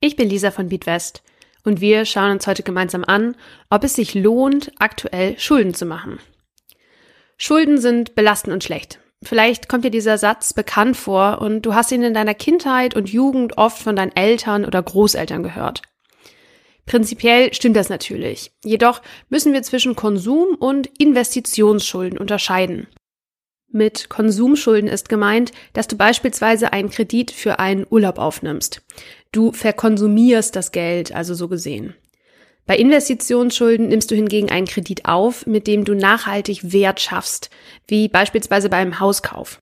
Ich bin Lisa von Beatwest und wir schauen uns heute gemeinsam an, ob es sich lohnt, aktuell Schulden zu machen. Schulden sind belastend und schlecht. Vielleicht kommt dir dieser Satz bekannt vor und du hast ihn in deiner Kindheit und Jugend oft von deinen Eltern oder Großeltern gehört. Prinzipiell stimmt das natürlich. Jedoch müssen wir zwischen Konsum und Investitionsschulden unterscheiden. Mit Konsumschulden ist gemeint, dass du beispielsweise einen Kredit für einen Urlaub aufnimmst. Du verkonsumierst das Geld, also so gesehen. Bei Investitionsschulden nimmst du hingegen einen Kredit auf, mit dem du nachhaltig Wert schaffst, wie beispielsweise beim Hauskauf.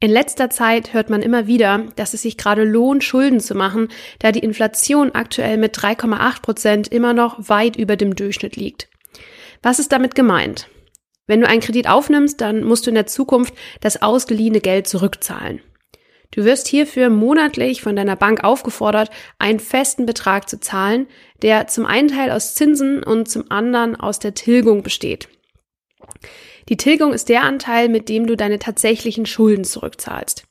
In letzter Zeit hört man immer wieder, dass es sich gerade lohnt, Schulden zu machen, da die Inflation aktuell mit 3,8 Prozent immer noch weit über dem Durchschnitt liegt. Was ist damit gemeint? Wenn du einen Kredit aufnimmst, dann musst du in der Zukunft das ausgeliehene Geld zurückzahlen. Du wirst hierfür monatlich von deiner Bank aufgefordert, einen festen Betrag zu zahlen, der zum einen Teil aus Zinsen und zum anderen aus der Tilgung besteht. Die Tilgung ist der Anteil, mit dem du deine tatsächlichen Schulden zurückzahlst.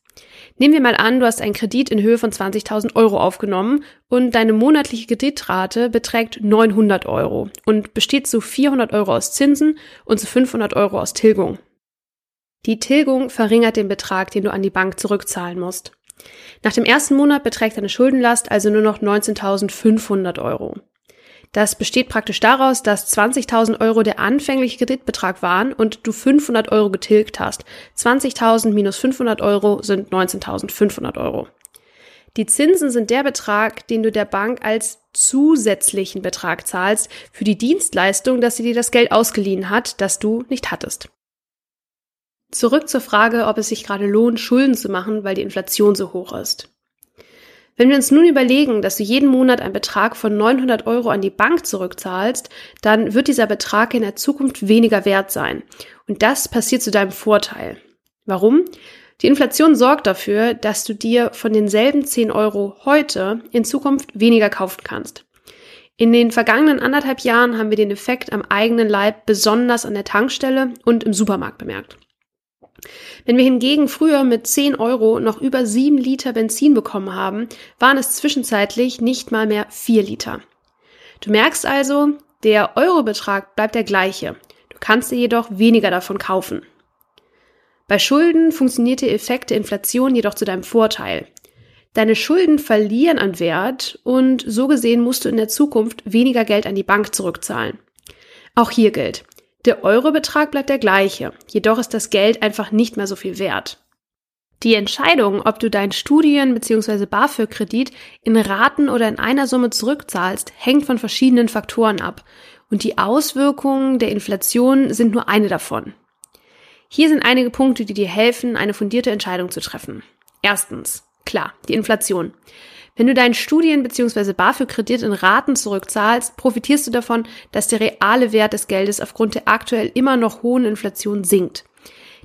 Nehmen wir mal an, du hast einen Kredit in Höhe von 20.000 Euro aufgenommen und deine monatliche Kreditrate beträgt 900 Euro und besteht zu 400 Euro aus Zinsen und zu 500 Euro aus Tilgung. Die Tilgung verringert den Betrag, den du an die Bank zurückzahlen musst. Nach dem ersten Monat beträgt deine Schuldenlast also nur noch 19.500 Euro. Das besteht praktisch daraus, dass 20.000 Euro der anfängliche Kreditbetrag waren und du 500 Euro getilgt hast. 20.000 minus 500 Euro sind 19.500 Euro. Die Zinsen sind der Betrag, den du der Bank als zusätzlichen Betrag zahlst für die Dienstleistung, dass sie dir das Geld ausgeliehen hat, das du nicht hattest. Zurück zur Frage, ob es sich gerade lohnt, Schulden zu machen, weil die Inflation so hoch ist. Wenn wir uns nun überlegen, dass du jeden Monat einen Betrag von 900 Euro an die Bank zurückzahlst, dann wird dieser Betrag in der Zukunft weniger wert sein. Und das passiert zu deinem Vorteil. Warum? Die Inflation sorgt dafür, dass du dir von denselben 10 Euro heute in Zukunft weniger kaufen kannst. In den vergangenen anderthalb Jahren haben wir den Effekt am eigenen Leib besonders an der Tankstelle und im Supermarkt bemerkt. Wenn wir hingegen früher mit 10 Euro noch über 7 Liter Benzin bekommen haben, waren es zwischenzeitlich nicht mal mehr 4 Liter. Du merkst also, der Eurobetrag bleibt der gleiche. Du kannst dir jedoch weniger davon kaufen. Bei Schulden funktioniert der Effekt der Inflation jedoch zu deinem Vorteil. Deine Schulden verlieren an Wert und so gesehen musst du in der Zukunft weniger Geld an die Bank zurückzahlen. Auch hier gilt, der Eurobetrag bleibt der gleiche, jedoch ist das Geld einfach nicht mehr so viel wert. Die Entscheidung, ob du deinen Studien- bzw. BAföG-Kredit in Raten oder in einer Summe zurückzahlst, hängt von verschiedenen Faktoren ab. Und die Auswirkungen der Inflation sind nur eine davon. Hier sind einige Punkte, die dir helfen, eine fundierte Entscheidung zu treffen. Erstens, klar, die Inflation. Wenn du deinen Studien- bzw. BAföG-Kredit in Raten zurückzahlst, profitierst du davon, dass der reale Wert des Geldes aufgrund der aktuell immer noch hohen Inflation sinkt.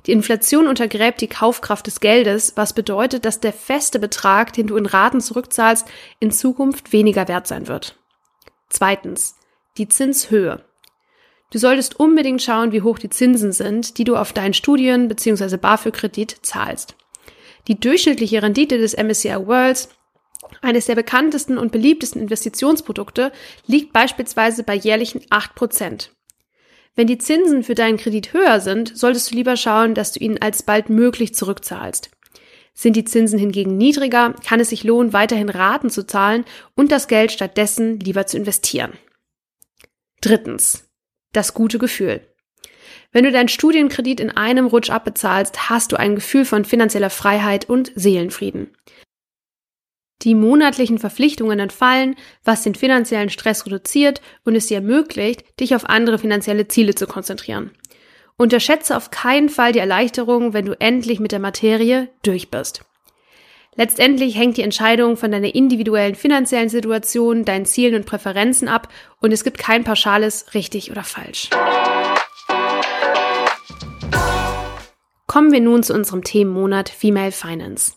Die Inflation untergräbt die Kaufkraft des Geldes, was bedeutet, dass der feste Betrag, den du in Raten zurückzahlst, in Zukunft weniger wert sein wird. Zweitens, die Zinshöhe. Du solltest unbedingt schauen, wie hoch die Zinsen sind, die du auf deinen Studien- bzw. BAföG-Kredit zahlst. Die durchschnittliche Rendite des MSCI Worlds eines der bekanntesten und beliebtesten Investitionsprodukte liegt beispielsweise bei jährlichen 8%. Wenn die Zinsen für deinen Kredit höher sind, solltest du lieber schauen, dass du ihn alsbald möglich zurückzahlst. Sind die Zinsen hingegen niedriger, kann es sich lohnen, weiterhin Raten zu zahlen und das Geld stattdessen lieber zu investieren. Drittens. Das gute Gefühl. Wenn du deinen Studienkredit in einem Rutsch abbezahlst, hast du ein Gefühl von finanzieller Freiheit und Seelenfrieden. Die monatlichen Verpflichtungen entfallen, was den finanziellen Stress reduziert und es dir ermöglicht, dich auf andere finanzielle Ziele zu konzentrieren. Unterschätze auf keinen Fall die Erleichterung, wenn du endlich mit der Materie durch bist. Letztendlich hängt die Entscheidung von deiner individuellen finanziellen Situation, deinen Zielen und Präferenzen ab und es gibt kein pauschales richtig oder falsch. Kommen wir nun zu unserem Themenmonat Female Finance.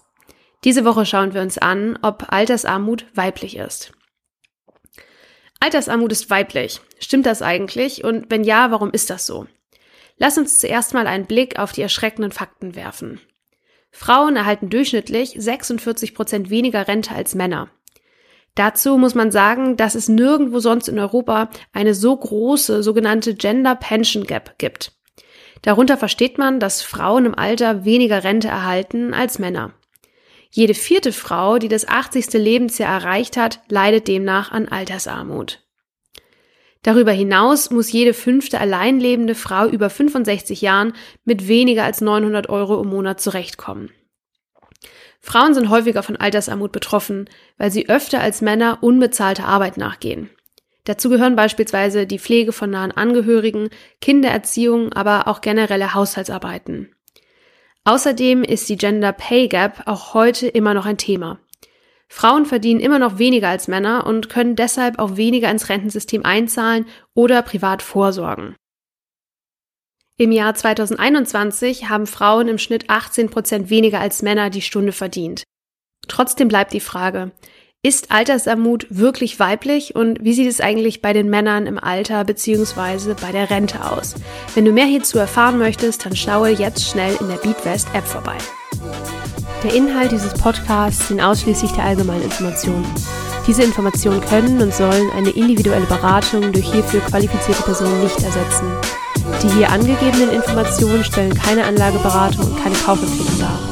Diese Woche schauen wir uns an, ob Altersarmut weiblich ist. Altersarmut ist weiblich. Stimmt das eigentlich? Und wenn ja, warum ist das so? Lass uns zuerst mal einen Blick auf die erschreckenden Fakten werfen. Frauen erhalten durchschnittlich 46 Prozent weniger Rente als Männer. Dazu muss man sagen, dass es nirgendwo sonst in Europa eine so große sogenannte Gender Pension Gap gibt. Darunter versteht man, dass Frauen im Alter weniger Rente erhalten als Männer. Jede vierte Frau, die das 80. Lebensjahr erreicht hat, leidet demnach an Altersarmut. Darüber hinaus muss jede fünfte alleinlebende Frau über 65 Jahren mit weniger als 900 Euro im Monat zurechtkommen. Frauen sind häufiger von Altersarmut betroffen, weil sie öfter als Männer unbezahlte Arbeit nachgehen. Dazu gehören beispielsweise die Pflege von nahen Angehörigen, Kindererziehung, aber auch generelle Haushaltsarbeiten. Außerdem ist die Gender Pay Gap auch heute immer noch ein Thema. Frauen verdienen immer noch weniger als Männer und können deshalb auch weniger ins Rentensystem einzahlen oder privat vorsorgen. Im Jahr 2021 haben Frauen im Schnitt 18 Prozent weniger als Männer die Stunde verdient. Trotzdem bleibt die Frage, ist Altersarmut wirklich weiblich und wie sieht es eigentlich bei den Männern im Alter bzw. bei der Rente aus? Wenn du mehr hierzu erfahren möchtest, dann schaue jetzt schnell in der Beatwest App vorbei. Der Inhalt dieses Podcasts sind ausschließlich der allgemeinen Informationen. Diese Informationen können und sollen eine individuelle Beratung durch hierfür qualifizierte Personen nicht ersetzen. Die hier angegebenen Informationen stellen keine Anlageberatung und keine Kaufempfehlung dar.